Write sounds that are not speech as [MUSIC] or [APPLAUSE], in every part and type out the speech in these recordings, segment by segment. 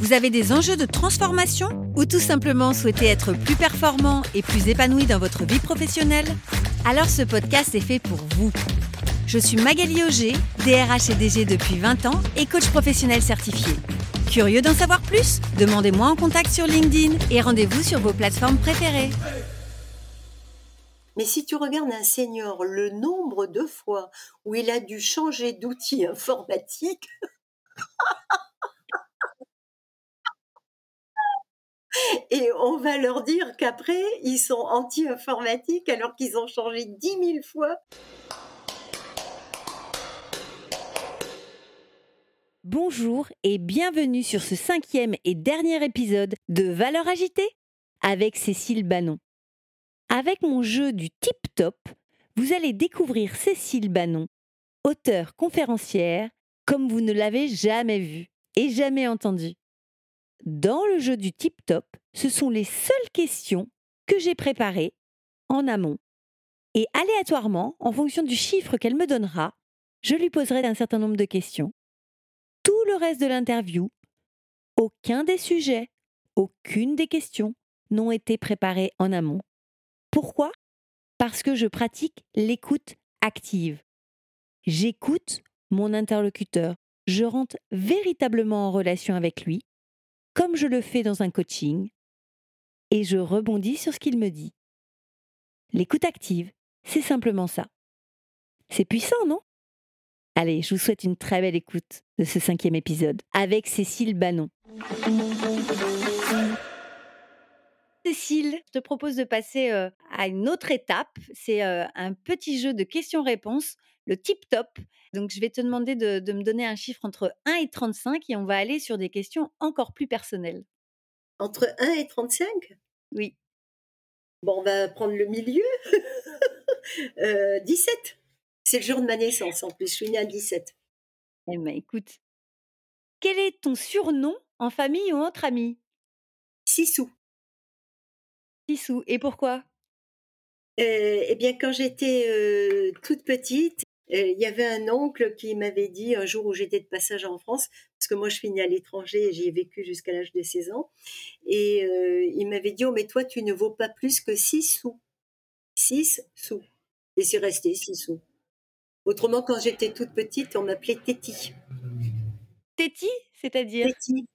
vous avez des enjeux de transformation ou tout simplement souhaitez être plus performant et plus épanoui dans votre vie professionnelle? Alors ce podcast est fait pour vous. Je suis Magali Auger, DRH et DG depuis 20 ans et coach professionnel certifié. Curieux d'en savoir plus? Demandez-moi en contact sur LinkedIn et rendez-vous sur vos plateformes préférées. Mais si tu regardes un senior, le nombre de fois où il a dû changer d'outil [LAUGHS] informatique, [LAUGHS] et on va leur dire qu'après, ils sont anti-informatiques alors qu'ils ont changé dix mille fois. Bonjour et bienvenue sur ce cinquième et dernier épisode de Valeurs agitée avec Cécile Bannon. Avec mon jeu du tip top, vous allez découvrir Cécile Bannon, auteure conférencière, comme vous ne l'avez jamais vue et jamais entendue. Dans le jeu du tip top, ce sont les seules questions que j'ai préparées en amont. Et aléatoirement, en fonction du chiffre qu'elle me donnera, je lui poserai un certain nombre de questions. Tout le reste de l'interview, aucun des sujets, aucune des questions n'ont été préparés en amont. Pourquoi? Parce que je pratique l'écoute active. J'écoute mon interlocuteur. Je rentre véritablement en relation avec lui, comme je le fais dans un coaching, et je rebondis sur ce qu'il me dit. L'écoute active, c'est simplement ça. C'est puissant, non? Allez, je vous souhaite une très belle écoute de ce cinquième épisode avec Cécile Bannon. Cécile, je te propose de passer euh, à une autre étape. C'est euh, un petit jeu de questions-réponses, le tip-top. Donc, je vais te demander de, de me donner un chiffre entre 1 et 35 et on va aller sur des questions encore plus personnelles. Entre 1 et 35 Oui. Bon, on va prendre le milieu. [LAUGHS] Euh, 17. C'est le jour de ma naissance en plus. Je suis née à 17. Eh ben, écoute, quel est ton surnom en famille ou entre amis? Sissou. Sissou. Et pourquoi? Euh, eh bien, quand j'étais euh, toute petite, il y avait un oncle qui m'avait dit un jour où j'étais de passage en France, parce que moi je née à l'étranger et j'y ai vécu jusqu'à l'âge de 16 ans, et euh, il m'avait dit, oh mais toi tu ne vaux pas plus que 6 sous. 6 sous. Et c'est resté 6 sous. Autrement, quand j'étais toute petite, on m'appelait Téti. Téti, c'est-à-dire? Téti.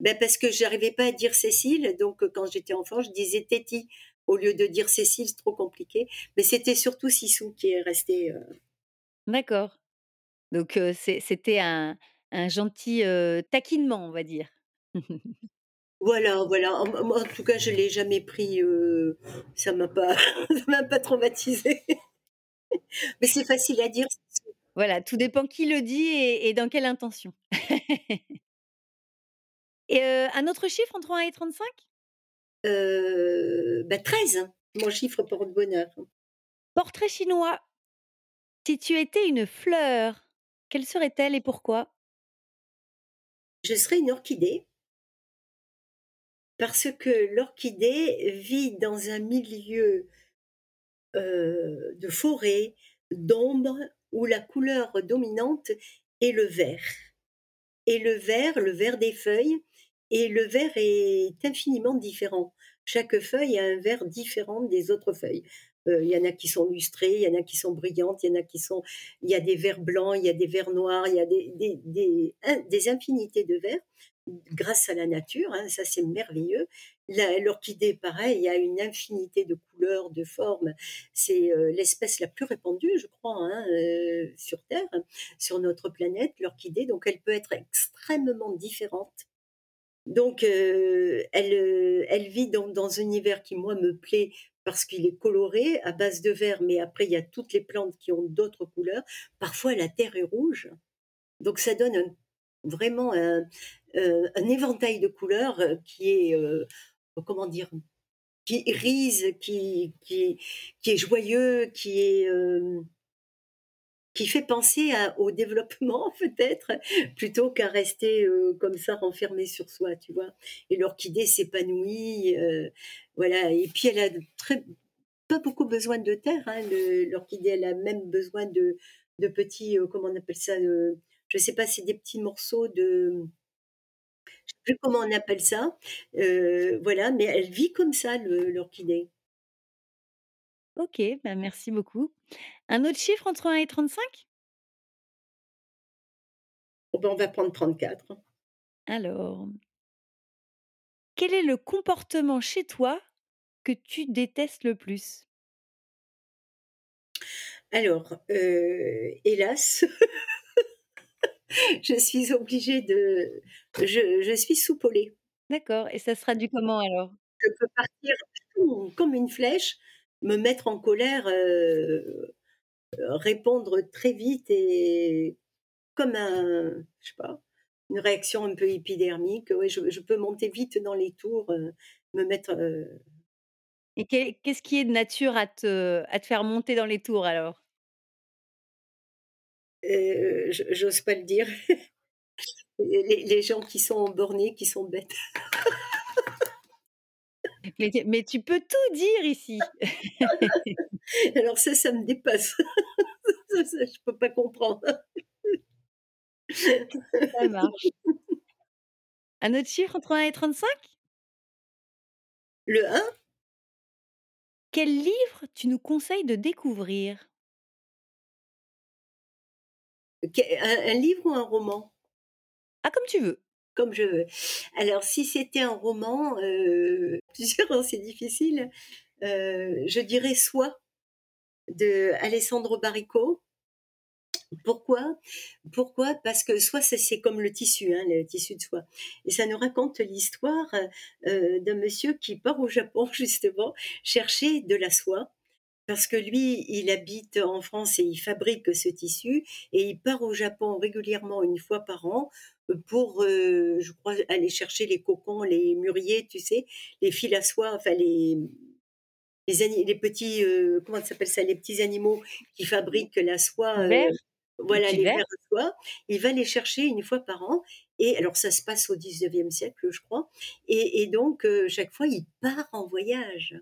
Ben parce que j'arrivais pas à dire Cécile, donc euh, quand j'étais enfant, je disais Téti au lieu de dire Cécile, c'est trop compliqué. Mais c'était surtout Sissou qui est resté. euh, D'accord. Donc c'est- c'était un, un gentil taquinement, on va dire. [LAUGHS] Voilà, voilà. En, moi, en tout cas, je l'ai jamais pris. ça m'a pas, [LAUGHS] ça m'a pas traumatisé. [LAUGHS] Mais c'est facile à dire. voilà, tout dépend qui le dit et, et dans quelle intention. et un autre chiffre entre 1 et 35 Euh, ben 13, hein. mon chiffre porte bonheur. Portrait chinois. Si tu étais une fleur, quelle serait-elle et pourquoi? Je serais une orchidée parce que l'orchidée vit dans un milieu de forêt, d'ombre, où la couleur dominante est le vert. Et le vert, le vert des feuilles, et le vert est infiniment différent. Chaque feuille a un vert différent des autres feuilles. Euh, Il y en a qui sont lustrées, il y en a qui sont brillantes, il y en a qui sont, il y a des verts blancs, il y a des verts noirs, il y a des, des, des, des infinités de verts grâce à la nature. hein, ça c'est merveilleux. L'orchidée, pareil, il y a une infinité de couleurs, de formes. C'est euh, l'espèce la plus répandue, je crois, hein, euh, sur Terre, sur notre planète, l'orchidée. Donc elle peut être extrêmement différente. Donc elle, elle vit dans, dans un univers qui, moi, me plaît parce qu'il est coloré à base de vert, mais après, il y a toutes les plantes qui ont d'autres couleurs. Parfois, la terre est rouge. Donc ça donne vraiment un, euh, un éventail de couleurs euh, qui est, euh, comment dire, qui irise, qui qui qui est joyeux, qui est, qui fait penser au développement [LAUGHS] peut-être, plutôt qu'à rester, heu, comme ça renfermé sur soi, tu vois? Et l'orchidée s'épanouit, heu, voilà et puis elle a très pas beaucoup besoin de terre, hein, l'orchidée, elle a même besoin de de petits, heu, comment on appelle ça? Je sais pas, c'est des petits morceaux de je sais plus comment on appelle ça, voilà, mais elle vit comme ça l'orchidée. OK, bah, merci beaucoup. Un autre chiffre entre 1 et 35? Oh ben, on va prendre 34. Alors, quel est le comportement chez toi que tu détestes le plus? Alors, heu, hélas, [LAUGHS] je suis obligée de je je suis lait. D'accord et ça se traduit comment alors? Je peux partir comme une flèche, me mettre en colère, heu, répondre très vite et comme un je sais pas, une réaction un peu épidermique, ouais, je je peux monter vite dans les tours, heu, me mettre, heu Et qu'est qu'est-ce qui est de nature à te à te faire monter dans les tours alors? j'ose pas le dire. [LAUGHS] Les les gens qui sont bornés, qui sont bêtes. [LAUGHS] Mais tu mais tu peux tout dire ici. [LAUGHS] Alors ça, ça me dépasse. [LAUGHS] Ça ça, je peux pas comprendre. Ça marche. Un autre chiffre entre 1 et 35? Le 1? Quel livre tu nous conseilles de découvrir? Un un livre ou un roman? Ah, comme tu veux. Comme je veux. Alors si c'était un roman, [LAUGHS] plusieurs, c'est difficile, heu, je dirais «Soi» de Alessandro Baricco. Pourquoi? Pourquoi? Parce que soie, c'est comme le tissu, hein, le tissu de soie et ça nous raconte l'histoire, heu, d'un monsieur qui part au Japon [LAUGHS] justement chercher de la soie parce que lui, il habite en France et il fabrique ce tissu et il part au Japon régulièrement une fois par an, heu, pour, heu, je crois aller chercher les cocons, les mûriers, tu sais? Les fils à soie, enfin les les petits, heu, comment ça s'appelle ça? Les petits animaux qui fabriquent la soie, voilà les vers à soie. Il va les chercher une fois par an et alors ça se passe au 19e siècle, je crois et et donc chaque fois il part en voyage.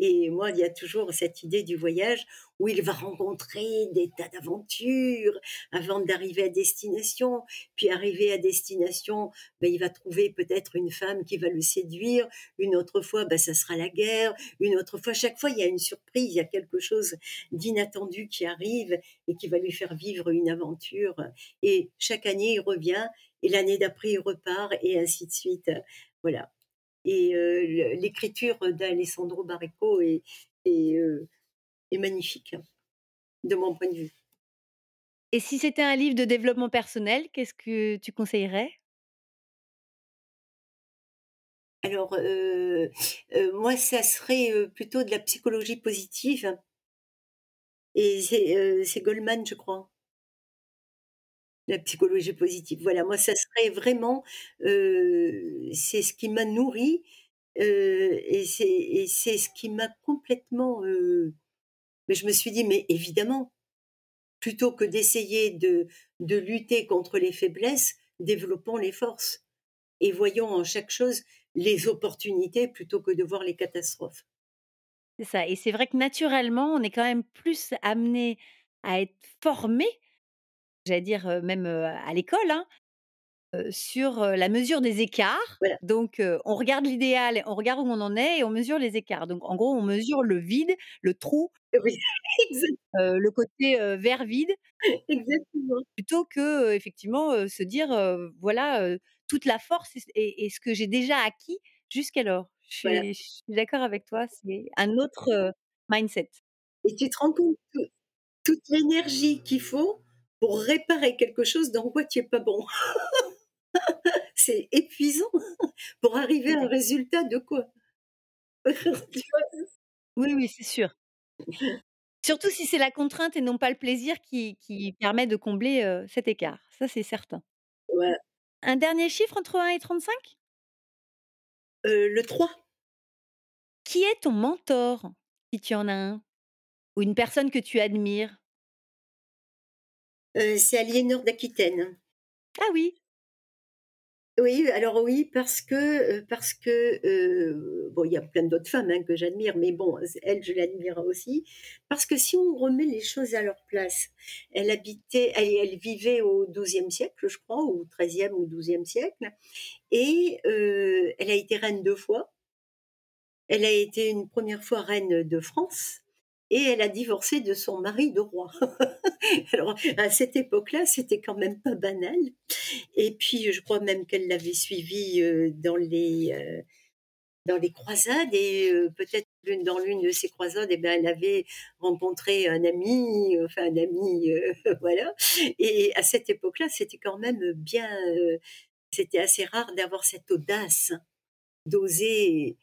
Et moi, il y a toujours cette idée du voyage où il va rencontrer des tas d'aventures avant d'arriver à destination. Puis arrivé à destination, ben, il va trouver peut-être une femme qui va le séduire. Une autre fois, ben, ça sera la guerre. Une autre fois, chaque fois, il y a une surprise, il y a quelque chose d'inattendu qui arrive et qui va lui faire vivre une aventure. Et chaque année, il revient et l'année d'après, il repart et ainsi de suite. Voilà. Et l'écriture d'Alessandro Baricco est est, est magnifique, hein, de mon point de vue. Et si c'était un livre de développement personnel, qu'est-ce que tu conseillerais? Alors, moi, ça serait, plutôt de la psychologie positive et c'est, Goleman, je crois, la psychologie positive. Voilà, moi, ça serait vraiment, c'est ce qui m'a nourrie, heu et c'est ce qui m'a complètement, mais je me suis dit: «Mais évidemment, Plutôt que d'essayer de de lutter contre les faiblesses, développons les forces et voyons en chaque chose les opportunités plutôt que de voir les catastrophes. C'est ça et c'est vrai que naturellement, on est quand même plus amené à être formé, j'allais dire, même, à l'école, hein, sur, la mesure des écarts. Voilà, Donc, on regarde l'idéal, on regarde où on en est et on mesure les écarts. Donc en gros, on mesure le vide, le trou, oui, [LAUGHS] heu, le côté, verre vide exactement. plutôt que, effectivement, se dire, voilà, toute la force et ce que j'ai déjà acquis jusqu'alors. Je Voilà suis d'accord avec toi, c'est un autre, mindset. et tu te rends compte que toute l'énergie qu'il faut pour réparer quelque chose dans quoi tu es pas bon. [LAUGHS] C'est épuisant [LAUGHS] pour arriver à un résultat de quoi? Oui, oui, c'est sûr. Surtout si c'est la contrainte et non pas le plaisir qui qui permet de combler, heu, cet écart. Ça, c'est certain. Ouais, Un dernier chiffre entre 1 et 35? heu, le 3. Qui est ton mentor, si tu en as un? Ou une personne que tu admires? Heu, c'est Aliénor d'Aquitaine. Ah oui! Oui, alors oui, parce que, heu, parce que, heu, bon, il y a plein d'autres femmes, hein, que j'admire, mais bon, elle, je l'admire aussi. Parce que si on remet les choses à leur place, elle habitait elle elle vivait au XIIe siècle, je crois, ou XIIIe ou XIIe siècle et elle a été reine 2 fois. Elle a été une 1re fois reine de France et elle a divorcé de son mari de roi. [LAUGHS] Alors, à cette époque-là, c'était quand même pas banal et puis, je crois même qu'elle l'avait suivi, heu, dans les, heu, dans les croisades et heu, peut-être dans l'une de ces croisades et ben, elle avait rencontré un ami, enfin un ami, [LAUGHS] voilà et à cette époque-là, c'était quand même bien, c'était assez rare d'avoir cette audace, d'oser,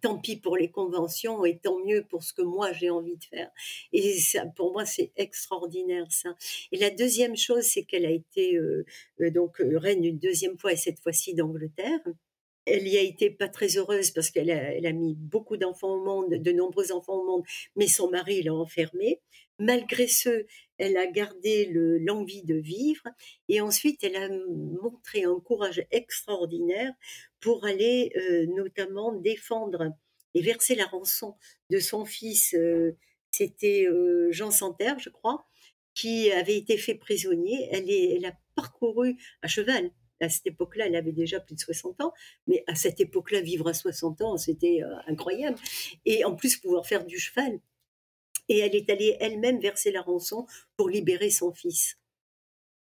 tant pis pour les conventions et tant mieux pour ce que moi j'ai envie de faire et ça, pour moi, c'est extraordinaire ça et la 2e chose, c'est qu'elle a été, heu heu, donc reine une 2e fois et cette fois-ci d'Angleterre. Elle y a été pas très heureuse parce qu'elle a mis beaucoup d'enfants au monde, de nombreux enfants au monde, mais son mari l'a enfermée. Malgré ce, elle a gardé le l'envie de vivre et ensuite elle a montré un courage extraordinaire pour aller, heu, notamment défendre et verser la rançon de son fils, heu, c'était, heu, Jean Santerre, je crois, qui avait été fait prisonnier. Elle a parcouru à cheval. À cette époque-là, elle avait déjà plus de 60 ans, mais à cette époque-là, vivre à 60 ans, c'était, incroyable et en plus pouvoir faire du cheval et elle est allée elle-même verser la rançon pour libérer son fils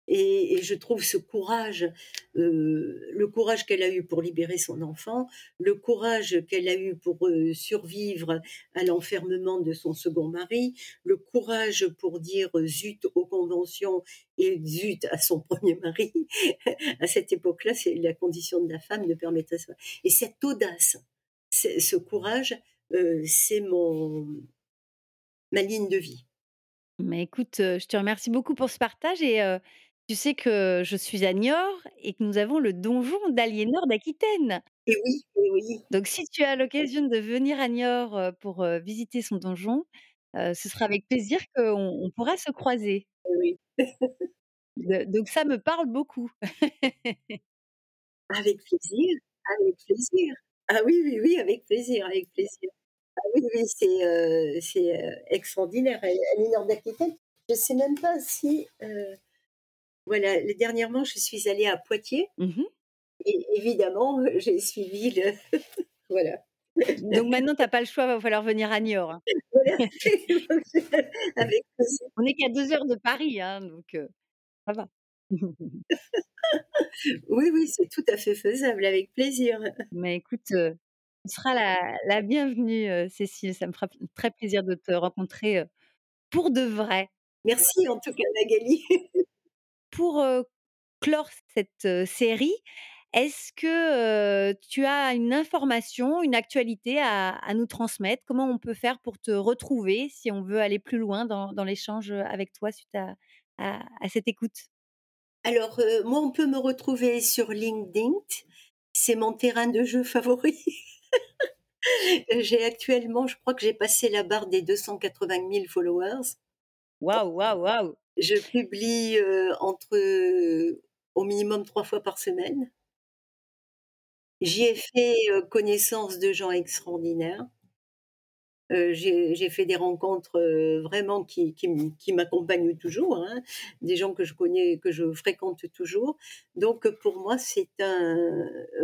et je trouve ce courage, heu, le courage qu'elle a eu pour libérer son enfant, le courage qu'elle a eu pour, heu, survivre à l'enfermement de son 2nd mari, le courage pour dire: «Zut aux conventions et zut à son [LAUGHS] 1er mari». À cette époque-là, c'est la condition de la femme ne permettait ça et cette audace, ce courage, heu, c'est mon ma ligne de vie. Mais écoute, je te remercie beaucoup pour ce partage et tu sais que je suis à Niort et que nous avons le donjon d'Aliénor d'Aquitaine. Et oui, et oui. Donc si tu as l'occasion de venir à Niort, heu, pour, heu, visiter son donjon, heu, ce sera avec plaisir qu'on on pourra se croiser. Oui. [LAUGHS] De donc ça me parle beaucoup. [LAUGHS] Avec plaisir, avec plaisir. Ah oui, oui, oui, avec plaisir, avec plaisir. Ah oui, oui, c'est, heu, extraordinaire. A Aliénor d'Aquitaine, je sais même pas si, voilà, dernièrement, je suis allée à Poitiers Mmh mh. et évidemment, j'ai suivi le [LAUGHS] voilà. Donc maintenant, tu as pas le choix, va falloir venir à Niort, hein. [LAUGHS] Voilà, [LAUGHS] avec plaisir. On est qu'à 2 heures de Paris, hein, donc heu, ça va. Oui, oui, c'est tout à fait faisable, avec plaisir. Mais écoute, heu, tu seras la la bienvenue, Cécile, ça me fera très plaisir de te rencontrer, pour de vrai. Merci en tout cas, Magali. Pour, clore cette, série, est-ce que, tu as une information, une actualité à à nous transmettre? Comment on peut faire pour te retrouver si on veut aller plus loin dans dans l'échange, avec toi suite à à à cette écoute? Alors, moi, on peut me retrouver sur LinkedIn, c'est mon terrain de jeu favori. [LAUGHS] J'ai actuellement, je crois que j'ai passé la barre des 280 000 followers. Waouh, waouh, waouh! Je publie, entre, au minimum 3 fois par semaine. J'y ai fait, connaissance de gens extraordinaires. J'ai fait des rencontres, vraiment qui m'accompagnent toujours, hein, des gens que je connais, que je fréquente toujours. Donc pour moi, c'est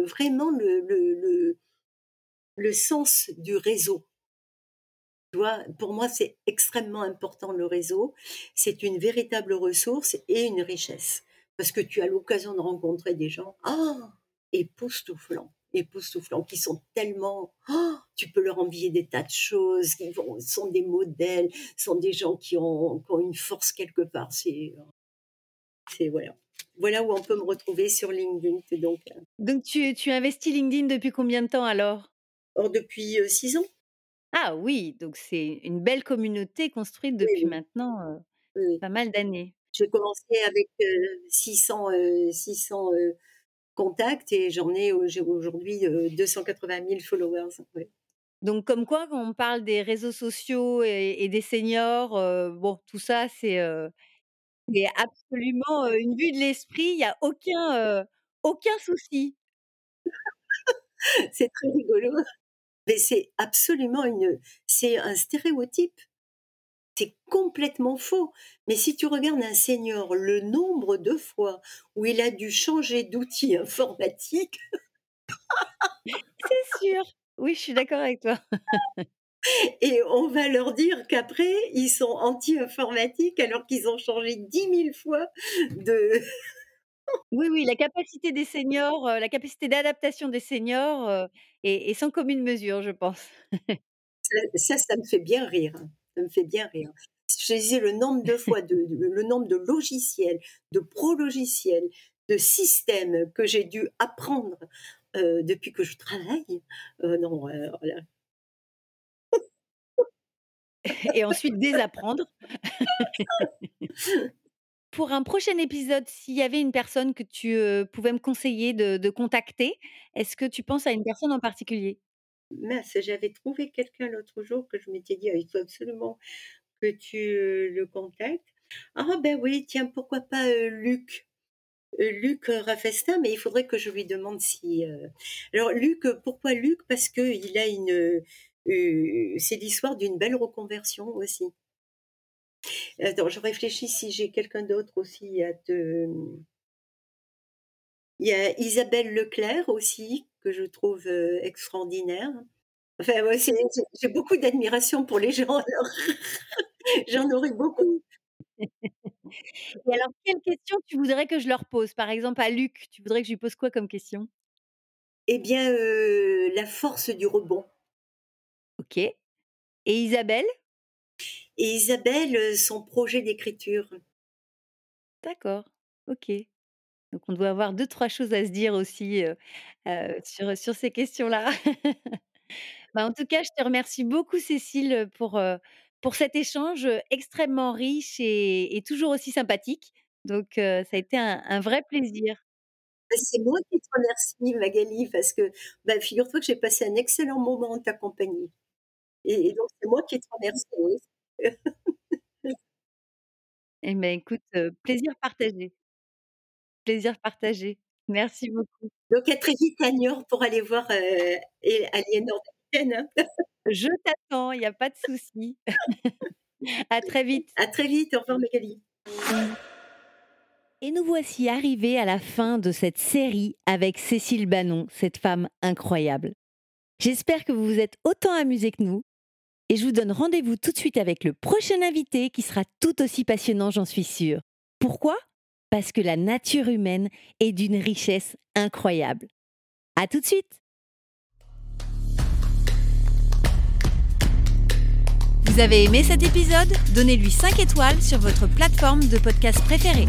vraiment le sens du réseau. Pour moi, c'est extrêmement important le réseau. C'est une véritable ressource et une richesse. Parce que tu as l'occasion de rencontrer des gens, époustouflants, époustouflants, qui sont tellement tu peux leur envier des tas de choses, qui vont sont des modèles, sont des gens qui ont qui ont une force quelque part, c'est, voilà. Voilà où on peut me retrouver sur LinkedIn, donc heu Donc tu tu investis LinkedIn depuis combien de temps alors? Oh depuis, heu, 6 ans. Ah oui, donc c'est une belle communauté construite depuis oui. maintenant, Oui, pas mal d'années. J'ai commencé avec, heu, 600, heu, 600, heu, contacts et j'en ai aujourd'hui, heu, 280 000 followers, ouais. Donc comme quoi, quand on parle des réseaux sociaux et et des seniors, bon, tout ça, c'est, absolument, une vue de l'esprit. Il y a aucun, aucun souci. C'est très rigolo. Mais c'est absolument une c'est un stéréotype. C'est complètement faux. Mais si tu regardes un senior, le nombre de fois où il a dû changer d'outil [LAUGHS] informatique C'est sûr. Oui, je suis d'accord avec toi. et on va leur dire qu'après, ils sont anti-informatiques alors qu'ils ont changé 10 000 fois de Oui, oui, la capacité des seniors, heu, la capacité d'adaptation des seniors, heu, est est sans commune mesure, je pense. [LAUGHS] ça ça, ça me fait bien rire, hein. Ça me fait bien rire. Je disais le nombre de fois de le nombre de logiciels, de pro-logiciels, de systèmes que j'ai dû apprendre, heu, depuis que je travaille. Heu, non, là Et ensuite désapprendre. [LAUGHS] [LAUGHS] Pour un prochain épisode, s'il y avait une personne que tu, pouvais me conseiller de contacter, est-ce que tu penses à une personne en particulier? mince, j'avais trouvé quelqu'un l'autre jour que je m'étais dit: «Ah, il faut absolument que tu, le contactes». Ah ben oui, tiens, pourquoi pas, Luc, heu, Luc, Raffestin, mais il faudrait que je lui demande si, alors Luc, pourquoi Luc? Parce qu'il a une, heu c'est l'histoire d'une belle reconversion aussi. Attends, je réfléchis si j'ai quelqu'un d'autre aussi à te, il y a Isabelle Leclerc aussi, que je trouve, heu, extraordinaire. Enfin, ouais, c'est j'ai beaucoup d'admiration pour les gens alors [LAUGHS] j'en aurais beaucoup. Et alors, quelle question tu voudrais que je leur pose? Par exemple, à Luc, tu voudrais que je lui pose quoi comme question? Eh bien, heu, la force du rebond OK. Et Isabelle? Et Isabelle, heu, son projet d'écriture. D'accord, OK. Donc on doit avoir deux trois choses à se dire aussi, heu heu, sur, sur ces questions-là. [LAUGHS] Bah, en tout cas, je te remercie beaucoup Cécile, pour, pour cet échange, extrêmement riche et et toujours aussi sympathique. Donc ça a été un un vrai plaisir. Bah, c'est moi qui te remercie Magali parce que, bah, figure-toi que j'ai passé un excellent moment en ta compagnie et et donc c'est moi qui te remercie, oui. Eh ben, écoute, heu, plaisir partagé, plaisir partagé. Merci beaucoup. Donc à très vite à Niort pour aller voir, heu, et Aliénor hein. Je t'attends, il y a pas de souci. [LAUGHS] À très vite. À très vite, au revoir Magali. Et nous voici arrivés à la fin de cette série avec Cécile Banon, cette femme incroyable. J'espère que vous vous êtes autant amusés que nous. Et je vous donne rendez-vous tout de suite avec le prochain invité qui sera tout aussi passionnant, j'en suis sûre. Pourquoi? Parce que la nature humaine est d'une richesse incroyable. À tout de suite Vous avez aimé cet épisode? Donnez-lui 5 étoiles sur votre plateforme de podcast préférée.